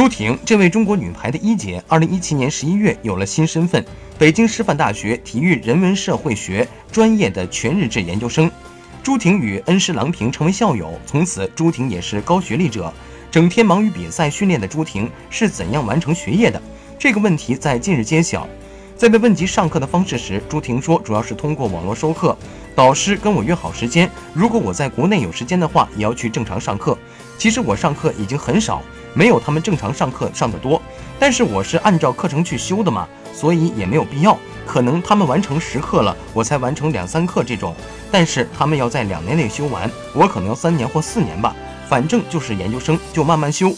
朱婷，这位中国女排的一姐，二零一七年十一月有了新身份——北京师范大学体育人文社会学专业的全日制研究生。朱婷与恩师郎平成为校友，从此朱婷也是高学历者。整天忙于比赛训练的朱婷是怎样完成学业的？这个问题在近日揭晓。在被问及上课的方式时，朱婷说，主要是通过网络授课，导师跟我约好时间，如果我在国内有时间的话，也要去正常上课。其实我上课已经很少，没有他们正常上课上的多，但是我是按照课程去修的嘛，所以也没有必要。可能他们完成十课了，我才完成两三课这种，但是他们要在两年内修完，我可能要三年或四年吧。反正就是研究生，就慢慢修。